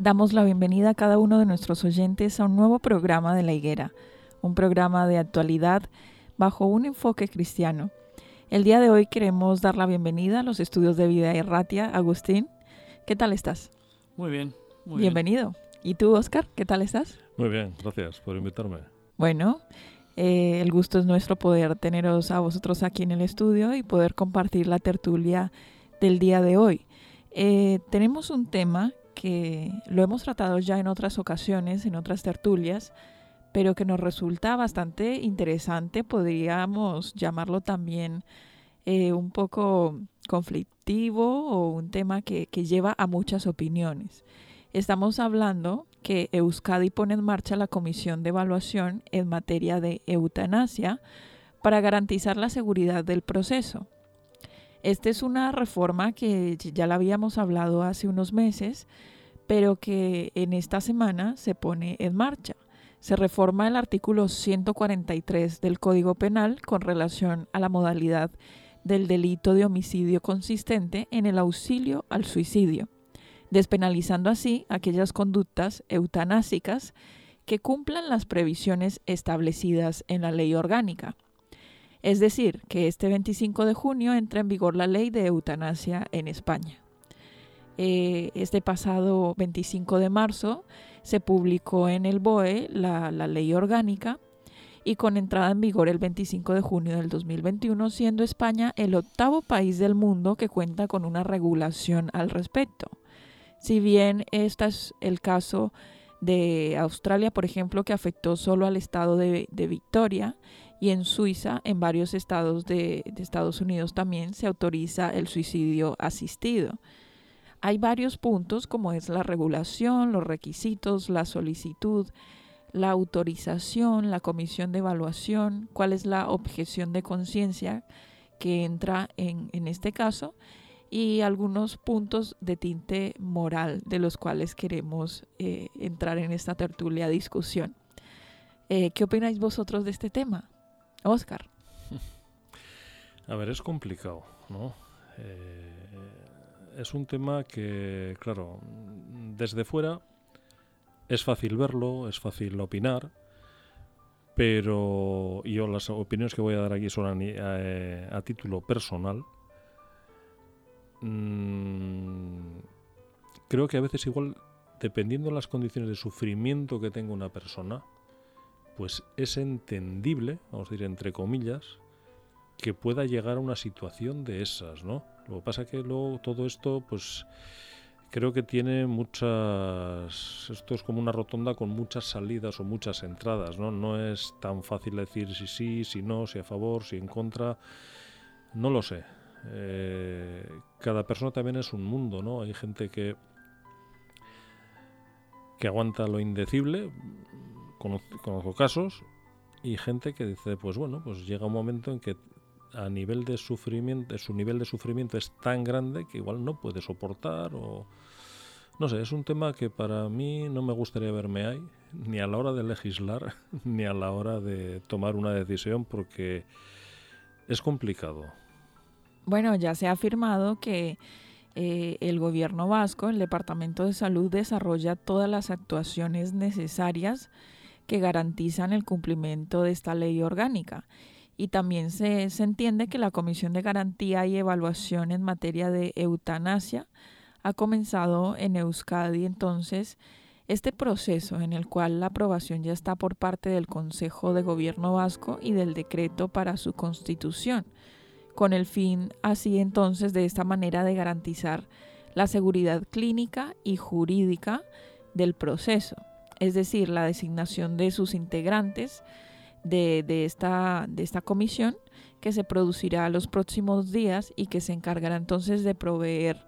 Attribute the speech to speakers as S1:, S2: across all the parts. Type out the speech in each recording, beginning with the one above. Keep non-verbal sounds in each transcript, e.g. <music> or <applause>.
S1: Damos la bienvenida a cada uno de nuestros oyentes a un nuevo programa de La Higuera, un programa de actualidad bajo un enfoque cristiano. El día de hoy queremos dar la bienvenida a los estudios de vida Erratia. Agustín, ¿qué tal estás?
S2: Muy bien. Muy
S1: Bienvenido. ¿Y tú, Oscar, qué tal estás?
S2: Muy bien, gracias por invitarme.
S1: Bueno, eh, el gusto es nuestro poder teneros a vosotros aquí en el estudio y poder compartir la tertulia del día de hoy. Eh, tenemos un tema que lo hemos tratado ya en otras ocasiones, en otras tertulias, pero que nos resulta bastante interesante, podríamos llamarlo también eh, un poco conflictivo o un tema que, que lleva a muchas opiniones. Estamos hablando que Euskadi pone en marcha la Comisión de Evaluación en materia de eutanasia para garantizar la seguridad del proceso. Esta es una reforma que ya la habíamos hablado hace unos meses, pero que en esta semana se pone en marcha. Se reforma el artículo 143 del Código Penal con relación a la modalidad del delito de homicidio consistente en el auxilio al suicidio, despenalizando así aquellas conductas eutanásicas que cumplan las previsiones establecidas en la ley orgánica. Es decir, que este 25 de junio entra en vigor la ley de eutanasia en España. Eh, este pasado 25 de marzo se publicó en el BOE la, ley orgánica y con entrada en vigor el 25 de junio del 2021, siendo España el octavo país del mundo que cuenta con una regulación al respecto. Si bien este es el caso de Australia, por ejemplo, que afectó solo al estado de, de Victoria, y en Suiza, en varios estados de, de, Estados Unidos también se autoriza el suicidio asistido. Hay varios puntos como es la regulación, los requisitos, la solicitud, la autorización, la comisión de evaluación, cuál es la objeción de conciencia que entra en, en este caso y algunos puntos de tinte moral de los cuales queremos eh, entrar en esta tertulia discusión. Eh, ¿Qué opináis vosotros de este tema? Oscar. <laughs>
S2: A ver, es complicado, ¿no? Eh, es un tema que, claro, desde fuera es fácil verlo, es fácil opinar, pero yo las opiniones que voy a dar aquí son a, a título personal Mm, creo que a veces igual, dependiendo de las condiciones de sufrimiento que tenga una persona, pues es entendible, vamos a decir entre comillas, que pueda llegar a una situación de esas, ¿no? Lo que pasa que luego todo esto, pues creo que tiene muchas esto es como una rotonda con muchas salidas o muchas entradas no no es tan fácil decir si sí si no si a favor si en contra no lo sé eh, cada persona también es un mundo, ¿no? Hay gente que, que aguanta lo indecible, conozco, casos, y gente que dice, pues bueno, pues llega un momento en que a nivel de sufrimiento, su nivel de sufrimiento es tan grande que igual no puede soportar o no sé, es un tema que para mí no me gustaría verme ahí, ni a la hora de legislar, <laughs> ni a la hora de tomar una decisión, porque es complicado.
S1: Bueno, ya se ha afirmado que eh, el gobierno vasco, el Departamento de Salud, desarrolla todas las actuaciones necesarias que garantizan el cumplimiento de esta ley orgánica. Y también se, se entiende que la Comisión de Garantía y Evaluación en materia de eutanasia ha comenzado en Euskadi entonces este proceso en el cual la aprobación ya está por parte del Consejo de Gobierno Vasco y del decreto para su constitución, con el fin así entonces de esta manera de garantizar la seguridad clínica y jurídica del proceso, es decir, la designación de sus integrantes de, de, esta, de esta comisión que se producirá los próximos días y que se encargará entonces de proveer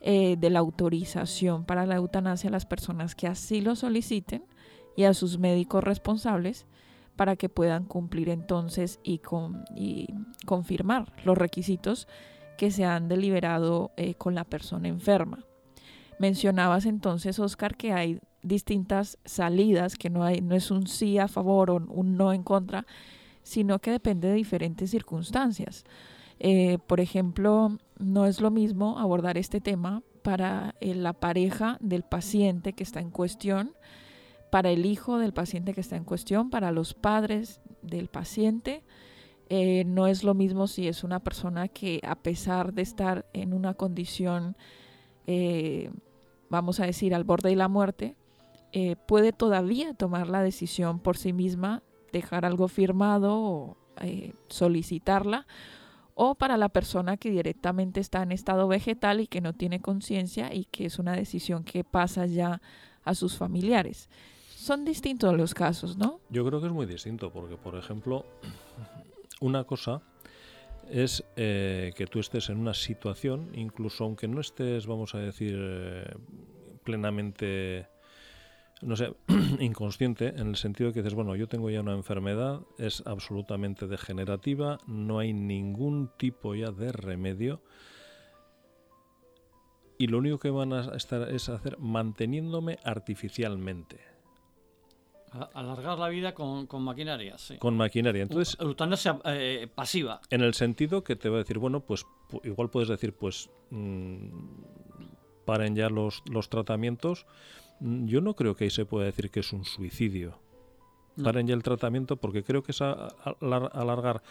S1: eh, de la autorización para la eutanasia a las personas que así lo soliciten y a sus médicos responsables para que puedan cumplir entonces y, con, y confirmar los requisitos que se han deliberado eh, con la persona enferma. Mencionabas entonces, Oscar, que hay distintas salidas, que no, hay, no es un sí a favor o un no en contra, sino que depende de diferentes circunstancias. Eh, por ejemplo, no es lo mismo abordar este tema para eh, la pareja del paciente que está en cuestión, para el hijo del paciente que está en cuestión, para los padres del paciente. Eh, no es lo mismo si es una persona que a pesar de estar en una condición, vamos a decir, al borde de la muerte, puede todavía tomar la decisión por sí misma, dejar algo firmado o solicitarla o para la persona que directamente está en estado vegetal y que no tiene conciencia y que es una decisión que pasa ya a sus familiares. Son distintos los casos, ¿no?
S2: Yo creo que es muy distinto, porque por ejemplo, <clears throat> una cosa es eh, que tú estés en una situación, incluso aunque no estés, vamos a decir, eh, plenamente no sé, <clears throat> inconsciente en el sentido de que dices, bueno, yo tengo ya una enfermedad, es absolutamente degenerativa, no hay ningún tipo ya de remedio y lo único que van a estar es hacer manteniéndome artificialmente.
S3: Alargar la vida con, maquinaria, sí.
S2: Con maquinaria. Entonces,
S3: eutanasia eh, pasiva.
S2: En el sentido que te va a decir, bueno, pues igual puedes decir, pues mm, paren ya los, los tratamientos yo no creo que ahí se pueda decir que es un suicidio. Paren ya el tratamiento porque creo que es alargar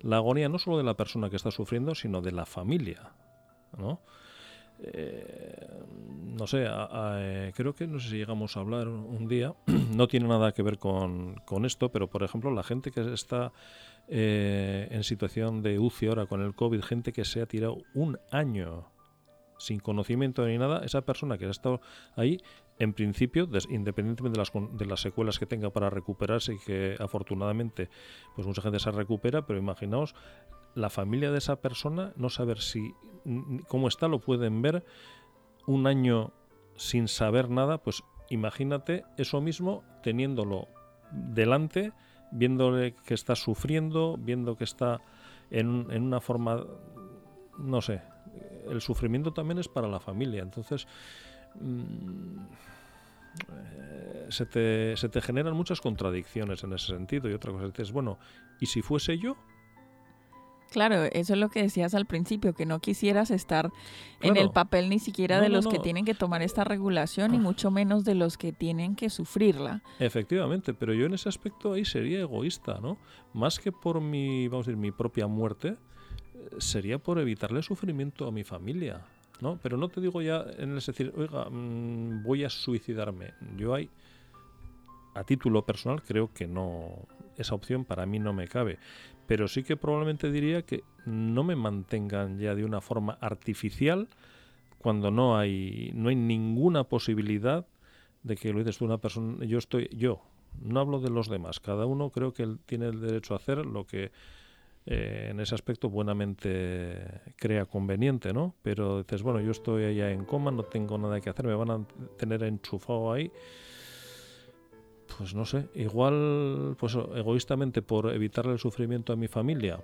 S2: la agonía no solo de la persona que está sufriendo, sino de la familia. ¿no? Eh, no sé, eh, creo que no sé si llegamos a hablar un día, <clears throat> no tiene nada que ver con, con esto, pero por ejemplo la gente que está eh, en situación de UCI ahora con el COVID, gente que se ha tirado un año sin conocimiento ni nada, esa persona que ha estado ahí en principio, independientemente de las, de las secuelas que tenga para recuperarse y que afortunadamente pues mucha gente se recupera, pero imaginaos la familia de esa persona, no saber si cómo está, lo pueden ver un año sin saber nada, pues imagínate eso mismo teniéndolo delante, viéndole que está sufriendo, viendo que está en, en una forma, no sé, el sufrimiento también es para la familia, entonces Mm, eh, se, te, se te generan muchas contradicciones en ese sentido. Y otra cosa es, bueno, ¿y si fuese yo?
S1: Claro, eso es lo que decías al principio, que no quisieras estar en el papel ni siquiera de los que tienen que tomar esta regulación y mucho menos de los que tienen que sufrirla.
S2: Efectivamente, pero yo en ese aspecto ahí sería egoísta, ¿no? Más que por mi, vamos a decir, mi propia muerte, eh, sería por evitarle sufrimiento a mi familia. ¿No? Pero no te digo ya en el decir, oiga, mm, voy a suicidarme. Yo hay, a título personal, creo que no, esa opción para mí no me cabe. Pero sí que probablemente diría que no me mantengan ya de una forma artificial cuando no hay, no hay ninguna posibilidad de que lo dices una persona, yo estoy, yo, no hablo de los demás, cada uno creo que tiene el derecho a hacer lo que eh, en ese aspecto buenamente crea conveniente, ¿no? Pero dices, bueno, yo estoy allá en coma, no tengo nada que hacer, me van a tener enchufado ahí. Pues no sé, igual, pues egoístamente por evitarle el sufrimiento a mi familia,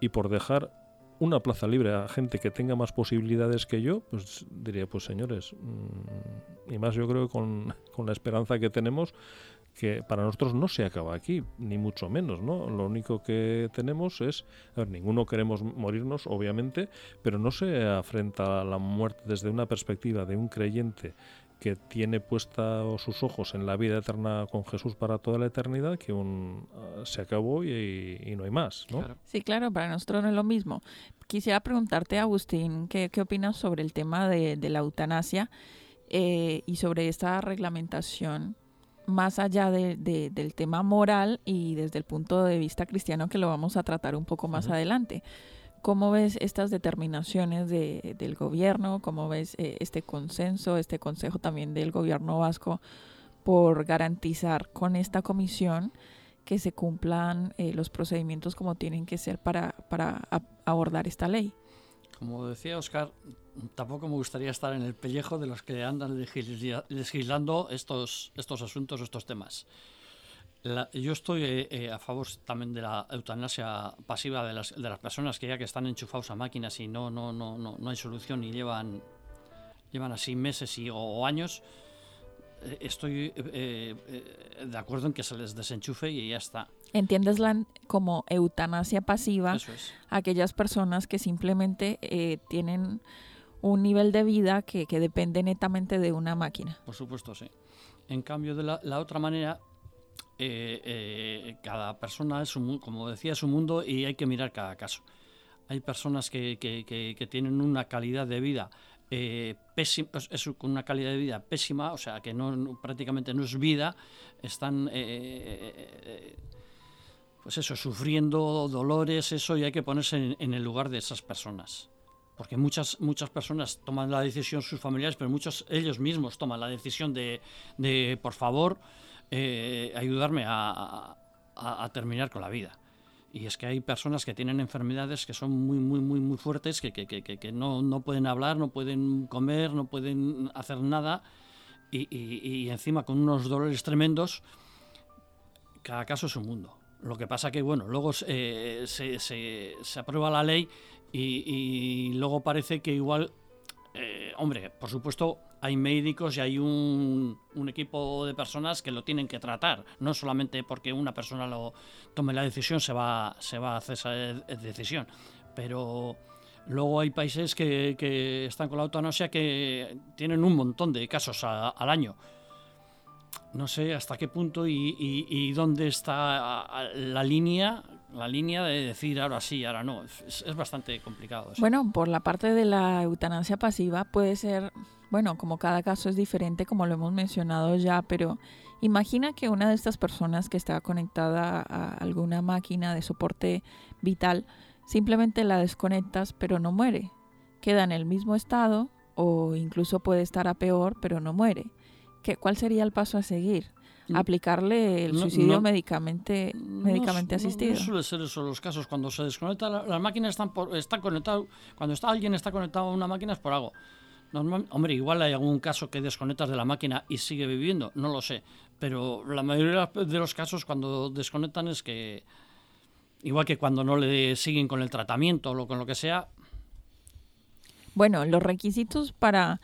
S2: y por dejar una plaza libre a gente que tenga más posibilidades que yo, pues diría, pues señores, mm, y más yo creo con, <laughs> con la esperanza que tenemos, que para nosotros no se acaba aquí, ni mucho menos, ¿no? Lo único que tenemos es, a ver, ninguno queremos morirnos, obviamente, pero no se afrenta a la muerte desde una perspectiva de un creyente que tiene puesta sus ojos en la vida eterna con Jesús para toda la eternidad, que un, ah, se acabó y, no hay más, ¿no?
S1: Sí, claro, para nosotros no es lo mismo. Quisiera preguntarte, Agustín, ¿qué, qué opinas sobre el tema de, la eutanasia eh, y sobre esta reglamentación más allá de, del tema moral y desde el punto de vista cristiano que lo vamos a tratar un poco más adelante? ¿Cómo ves estas determinaciones de, del gobierno? ¿Cómo ves eh, este consenso, este consejo también del gobierno vasco por garantizar con esta comisión que se cumplan eh, los procedimientos como tienen que ser para, para abordar esta ley?
S3: Como decía Oscar, tampoco me gustaría estar en el pellejo de los que andan legislando estos, estos asuntos, estos temas yo estoy eh, eh, a favor también de la eutanasia pasiva de las, de las personas que ya que están enchufados a máquinas y no, no, no, no, no hay solución y llevan, llevan así meses y, o, años. Eh, estoy de acuerdo en que se les desenchufe y ya está.
S1: ¿Entiendes la, como eutanasia pasiva aquellas personas que simplemente tienen un nivel de vida que, que, depende netamente de una máquina?
S3: Por supuesto, sí. En cambio, de la, la otra manera, eh, eh, cada persona es un, como decía, es un mundo y hay que mirar cada caso. Hay personas que, que, tienen una calidad de vida eh, pésima, es una calidad de vida pésima, o sea, que no, prácticamente no es vida, están eh, pues eso, sufriendo dolores, eso, y hay que ponerse en, el lugar de esas personas. Porque muchas, muchas personas toman la decisión, sus familiares, pero muchos ellos mismos toman la decisión de, de por favor, eh, ayudarme a, terminar con la vida. Y es que hay personas que tienen enfermedades que son muy, muy, muy, muy fuertes, que, que, que, no, no, pueden hablar, no pueden comer, no pueden hacer nada, y, y, encima con unos dolores tremendos, cada caso es un mundo. Lo que pasa que, bueno, luego eh, se, se, se, aprueba la ley y, luego parece que igual, eh, hombre, por supuesto, hay médicos y hay un, equipo de personas que lo tienen que tratar. No solamente porque una persona lo tome la decisión se va, se va a hacer esa decisión. Pero luego hay países que, están con la eutanasia que tienen un montón de casos al año. No sé hasta qué punto y, dónde está la línea la línea de decir ahora sí, ahora no. Es, bastante complicado.
S1: Bueno, por la parte de la eutanasia pasiva puede ser bueno, como cada caso es diferente, como lo hemos mencionado ya, pero imagina que una de estas personas que está conectada a alguna máquina de soporte vital, simplemente la desconectas, pero no muere. Queda en el mismo estado o incluso puede estar a peor, pero no muere. ¿Qué, ¿Cuál sería el paso a seguir? Aplicarle el suicidio médicamente, médicamente asistido.
S3: No, suele ser eso los casos. Cuando se desconecta, las máquinas están, por, están conectadas, cuando está, alguien está conectado a una máquina es por algo hombre, igual hay algún caso que desconectas de la máquina y sigue viviendo, no lo sé. Pero la mayoría de los casos cuando desconectan es que, igual que cuando no le siguen con el tratamiento o con lo que sea.
S1: Bueno, los requisitos para,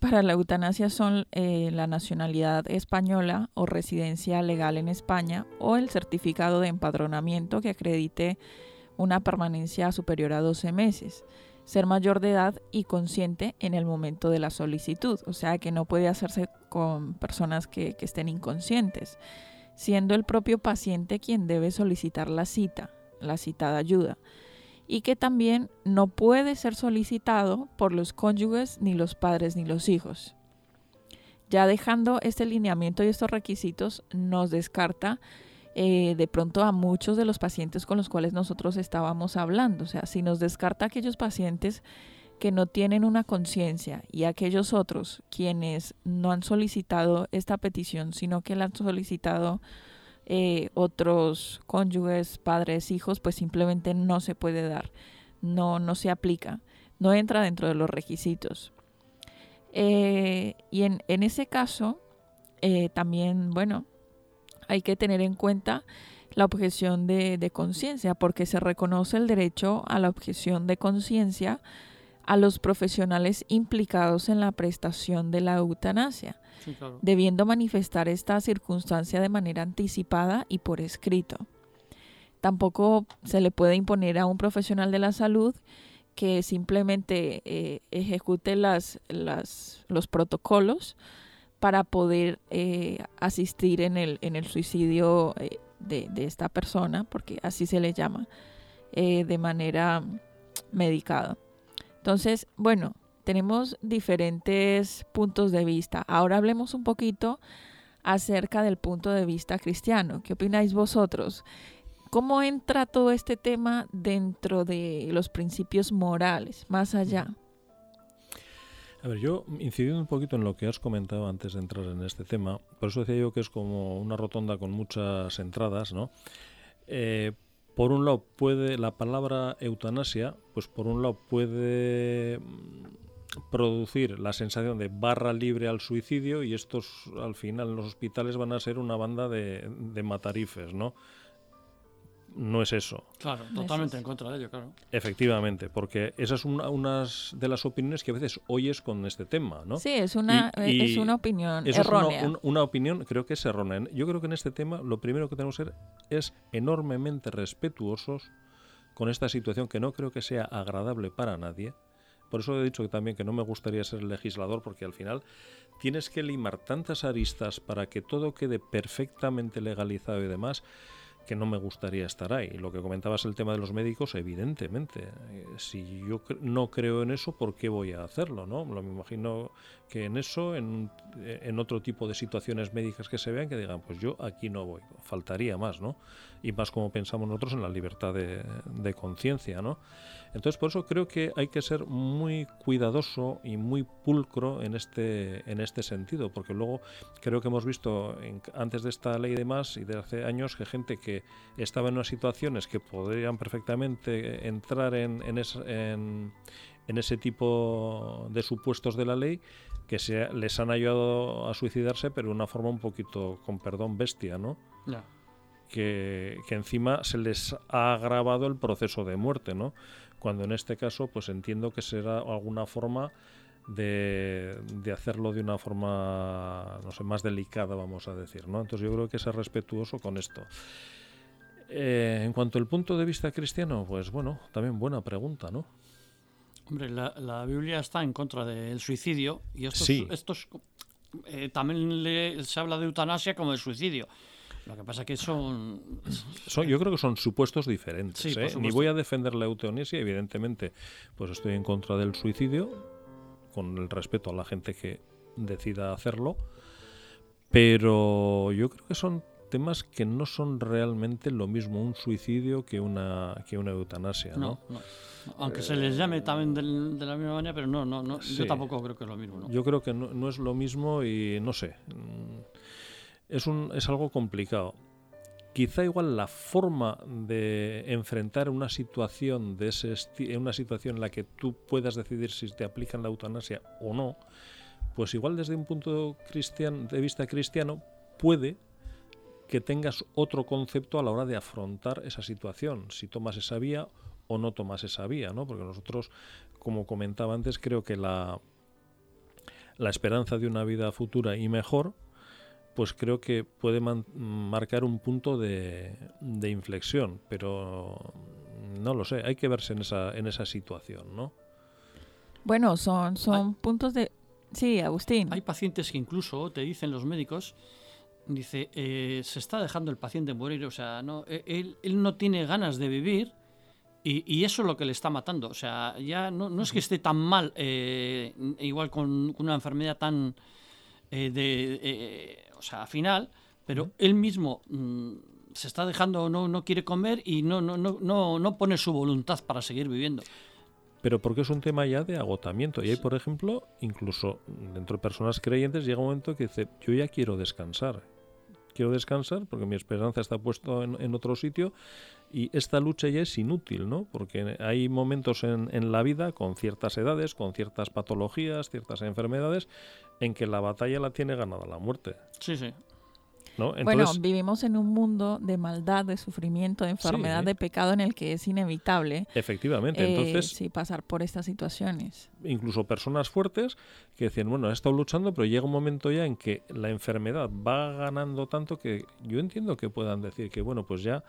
S1: para la eutanasia son eh, la nacionalidad española o residencia legal en España o el certificado de empadronamiento que acredite una permanencia superior a 12 meses ser mayor de edad y consciente en el momento de la solicitud, o sea que no puede hacerse con personas que, estén inconscientes, siendo el propio paciente quien debe solicitar la cita, la cita de ayuda, y que también no puede ser solicitado por los cónyuges, ni los padres, ni los hijos. Ya dejando este lineamiento y estos requisitos, nos descarta eh, de pronto a muchos de los pacientes con los cuales nosotros estábamos hablando. O sea, si nos descarta aquellos pacientes que no tienen una conciencia y aquellos otros quienes no han solicitado esta petición, sino que la han solicitado eh, otros cónyuges, padres, hijos, pues simplemente no se puede dar, no, no se aplica, no entra dentro de los requisitos. Eh, y en, en, ese caso, también, bueno, hay que tener en cuenta la objeción de, de conciencia, porque se reconoce el derecho a la objeción de conciencia a los profesionales implicados en la prestación de la eutanasia, debiendo manifestar esta circunstancia de manera anticipada y por escrito. Tampoco se le puede imponer a un profesional de la salud que simplemente eh, ejecute las, los protocolos para poder eh, asistir en el, en el suicidio eh, de, de, esta persona, porque así se le llama, de manera medicada. Entonces, bueno, tenemos diferentes puntos de vista. Ahora hablemos un poquito acerca del punto de vista cristiano. ¿Qué opináis vosotros? ¿Cómo entra todo este tema dentro de los principios morales, más allá?
S2: A ver, yo incidiendo un poquito en lo que has comentado antes de entrar en este tema, por eso decía yo que es como una rotonda con muchas entradas, ¿no? Eh, por un lado puede la palabra eutanasia, pues por un lado puede producir la sensación de barra libre al suicidio y estos al final en los hospitales van a ser una banda de, de matarifes, ¿no? no es eso.
S3: Claro, totalmente en contra de ello, claro.
S2: Efectivamente, porque esa es una de las opiniones que a veces oyes con este tema, ¿no?
S1: Sí, es una, es una opinión errónea.
S2: Es una, opinión, creo que es errónea. Yo creo que en este tema lo primero que tenemos que ser es enormemente respetuosos con esta situación que no creo que sea agradable para nadie. Por eso he dicho también que no me gustaría ser legislador, porque al final tienes que limar tantas aristas para que todo quede perfectamente legalizado y demás que no me gustaría estar ahí. Lo que comentabas el tema de los médicos, evidentemente. Eh, si yo no creo en eso, ¿por qué voy a hacerlo? ¿no? Lo me imagino que en eso, en, en, otro tipo de situaciones médicas que se vean, que digan, pues yo aquí no voy. Faltaría más, ¿no? Y más como pensamos nosotros en la libertad de, de conciencia, ¿no? Entonces, por eso creo que hay que ser muy cuidadoso y muy pulcro en este, en este sentido, porque luego creo que hemos visto antes de esta ley de más y de hace años que gente que estaba en unas situaciones que podrían perfectamente entrar en, en, ese tipo de supuestos de la ley, que se, les han ayudado a suicidarse, pero de una forma un poquito, con perdón, bestia, ¿no? Que, que, encima se les ha agravado el proceso de muerte, ¿no? cuando en este caso pues entiendo que será alguna forma de, hacerlo de una forma no sé más delicada vamos a decir no entonces yo creo que ser respetuoso con esto eh, en cuanto al punto de vista cristiano pues bueno también buena pregunta no
S3: hombre la, Biblia está en contra del suicidio y estos,
S2: sí.
S3: estos eh, también se habla de eutanasia como de suicidio lo que pasa que son...
S2: son yo creo que son supuestos diferentes. ¿eh? Ni voy a defender la eutanasia, evidentemente, pues estoy en contra del suicidio, con el respeto a la gente que decida hacerlo, pero yo creo que son temas que no son realmente lo mismo un suicidio que una que una eutanasia, ¿no?
S3: Aunque se les llame también de, la misma manera, pero no, no, no yo tampoco creo que es lo mismo.
S2: Yo creo que no, no, es lo mismo y no sé es, un, es algo complicado. Quizá igual la forma de enfrentar una situación de ese una situación en la que tú puedas decidir si te aplican la eutanasia o no, pues igual desde un punto de vista cristiano puede que tengas otro concepto a la hora de afrontar esa situación, si tomas esa vía o no tomas esa vía, ¿no? Porque nosotros, como comentaba antes, creo que la, la esperanza de una vida futura y mejor pues creo que puede marcar un punto de, inflexión, pero no lo sé, hay que verse en esa, en esa situación, ¿no?
S1: Bueno, son, son puntos de... Sí, Agustín.
S3: Hay pacientes que incluso te dicen los médicos, dice, eh, se está dejando el paciente morir, o sea, no, e, él, él no tiene ganas de vivir y, eso es lo que le está matando, o sea, ya no, no es que esté tan mal, eh, igual con una enfermedad tan... Eh, de, o sea, final, pero él mismo mm, se está dejando, no, no quiere comer y no, no, no, no, no pone su voluntad para seguir viviendo.
S2: Pero porque es un tema ya de agotamiento. Y hay, por ejemplo, incluso dentro de personas creyentes, llega un momento que dice, yo ya quiero descansar. Quiero descansar porque mi esperanza está puesta en, en otro sitio y esta lucha ya es inútil, ¿no? Porque hay momentos en, en, la vida, con ciertas edades, con ciertas patologías, ciertas enfermedades, en que la batalla la tiene ganada la muerte.
S3: Sí, sí.
S1: Bueno, vivimos en un mundo de maldad, de sufrimiento, de enfermedad, de pecado en el que es inevitable.
S2: Efectivamente, eh, entonces.
S1: Sí, pasar por estas situaciones.
S2: Incluso personas fuertes que decían, bueno, he estado luchando, pero llega un momento ya en que la enfermedad va ganando tanto que yo entiendo que puedan decir que, bueno, pues ya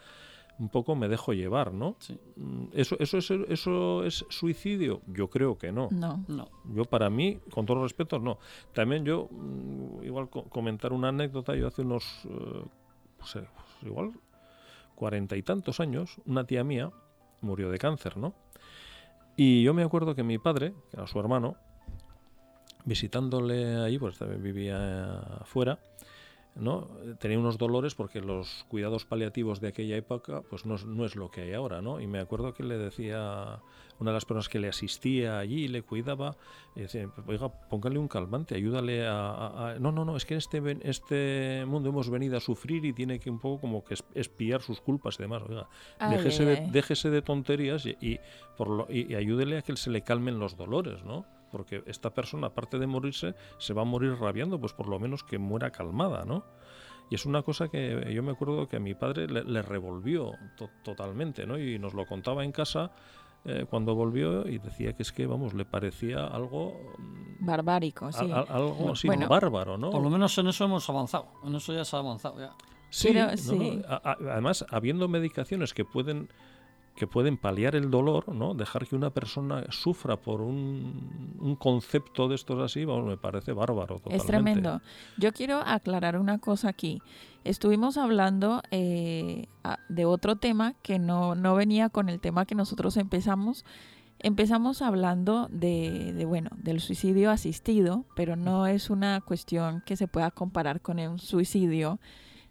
S2: un poco me dejo llevar, ¿no? Mm, ¿Eso, eso, es, ¿Eso es suicidio? Yo creo que no.
S1: No. no.
S2: Yo para mí, con todos los respetos, no. También yo, mm, igual comentar una anécdota, yo hace unos, eh, pues, eh, pues igual, cuarenta y tantos años, una tía mía murió de cáncer, ¿no? Y yo me acuerdo que mi padre, que era su hermano, visitándole ahí, pues también vivía afuera, ¿no? tenía unos dolores porque los cuidados paliativos de aquella época pues no, no, es lo que hay ahora ¿no? y me acuerdo que le decía una de las personas que le asistía allí y le cuidaba decía, oiga póngale un calmante ayúdale a, no no no es que en este este mundo hemos venido a sufrir y tiene que un poco como que espiar sus culpas y demás oiga déjese de, déjese de tonterías y, por lo, y, y ayúdele a que se le calmen los dolores no porque esta persona, aparte de morirse, se va a morir rabiando, pues por lo menos que muera calmada, ¿no? Y es una cosa que yo me acuerdo que a mi padre le, revolvió totalmente, ¿no? Y nos lo contaba en casa eh, cuando volvió y decía que es que, vamos, le parecía algo...
S1: Mm, Barbárico, sí.
S2: algo así, bárbaro, ¿no?
S3: Por lo menos en eso hemos avanzado, en eso ya se ha avanzado ya.
S2: Sí, además, habiendo medicaciones que pueden que pueden paliar el dolor, ¿no? Dejar que una persona sufra por un, concepto de estos así, me parece bárbaro. Totalmente.
S1: Es tremendo. Yo quiero aclarar una cosa aquí. Estuvimos hablando eh, de otro tema que no, no venía con el tema que nosotros empezamos. Empezamos hablando de, de, bueno, del suicidio asistido, pero no es una cuestión que se pueda comparar con un suicidio.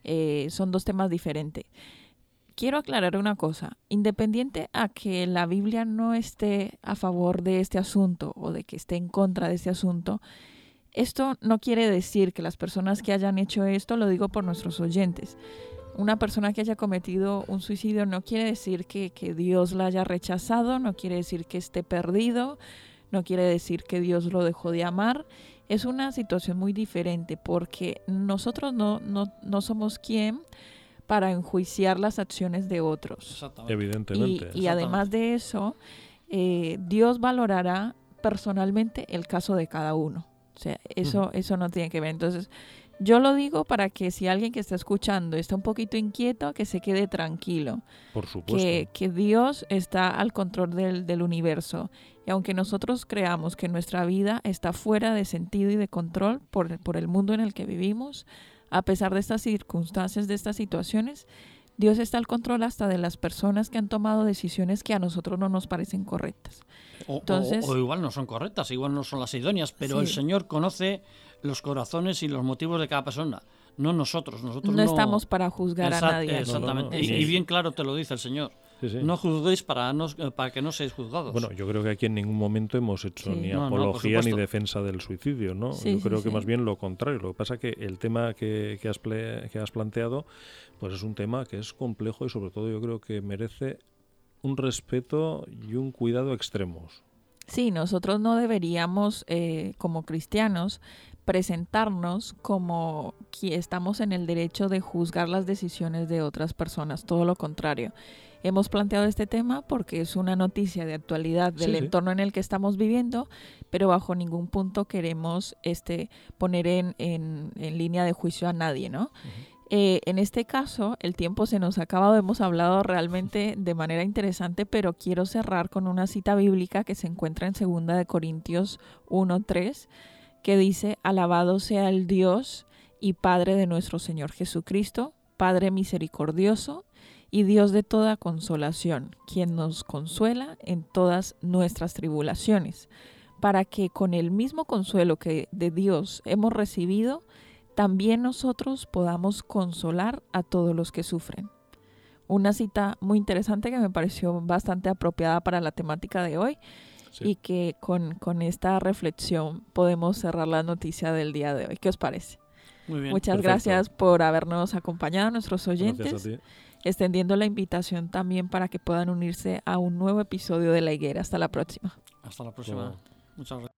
S1: Eh, son dos temas diferentes quiero aclarar una cosa. Independiente a que la Biblia no esté a favor de este asunto o de que esté en contra de este asunto, esto no quiere decir que las personas que hayan hecho esto, lo digo por nuestros oyentes, una persona que haya cometido un suicidio no quiere decir que, que Dios la haya rechazado, no quiere decir que esté perdido, no quiere decir que Dios lo dejó de amar. Es una situación muy diferente porque nosotros no, no, no somos quien para enjuiciar las acciones de otros.
S2: Evidentemente.
S1: Y, además de eso, eh, Dios valorará personalmente el caso de cada uno. O sea, eso, eso no tiene que ver. Entonces, yo lo digo para que si alguien que está escuchando está un poquito inquieto, que se quede tranquilo.
S2: Por supuesto.
S1: Que, que Dios está al control del, del, universo. Y aunque nosotros creamos que nuestra vida está fuera de sentido y de control por, por el mundo en el que vivimos, a pesar de estas circunstancias, de estas situaciones, Dios está al control hasta de las personas que han tomado decisiones que a nosotros no nos parecen correctas.
S3: O, Entonces, o, igual no son correctas, igual no son las idóneas, pero el Señor conoce los corazones y los motivos de cada persona, no nosotros. nosotros
S1: no, estamos para juzgar a nadie.
S3: Exactamente, y, bien claro te lo dice el Señor. No juzguéis para, no, para que no seáis juzgados.
S2: Bueno, yo creo que aquí en ningún momento hemos hecho ni apología ni defensa del suicidio, ¿no? yo creo que más bien lo contrario. Lo que pasa es que el tema que, que, has que has planteado, pues es un tema que es complejo y sobre todo yo creo que merece un respeto y un cuidado extremos.
S1: Sí, nosotros no deberíamos, eh, como cristianos, presentarnos como que estamos en el derecho de juzgar las decisiones de otras personas, todo lo contrario. Hemos planteado este tema porque es una noticia de actualidad del entorno en el que estamos viviendo, pero bajo ningún punto queremos este, poner en, en, línea de juicio a nadie, ¿no? Eh, en este caso, el tiempo se nos ha acabado, hemos hablado realmente de manera interesante, pero quiero cerrar con una cita bíblica que se encuentra en 2 de Corintios 1.3, que dice, alabado sea el Dios y Padre de nuestro Señor Jesucristo, Padre misericordioso y Dios de toda consolación, quien nos consuela en todas nuestras tribulaciones, para que con el mismo consuelo que de Dios hemos recibido, también nosotros podamos consolar a todos los que sufren. Una cita muy interesante que me pareció bastante apropiada para la temática de hoy y que con, con, esta reflexión podemos cerrar la noticia del día de hoy. ¿Qué os parece?
S3: Muy bien.
S1: Muchas gracias por habernos acompañado, nuestros oyentes extendiendo la invitación también para que puedan unirse a un nuevo episodio de La Higuera. Hasta la próxima.
S3: Hasta la próxima. Muchas gracias.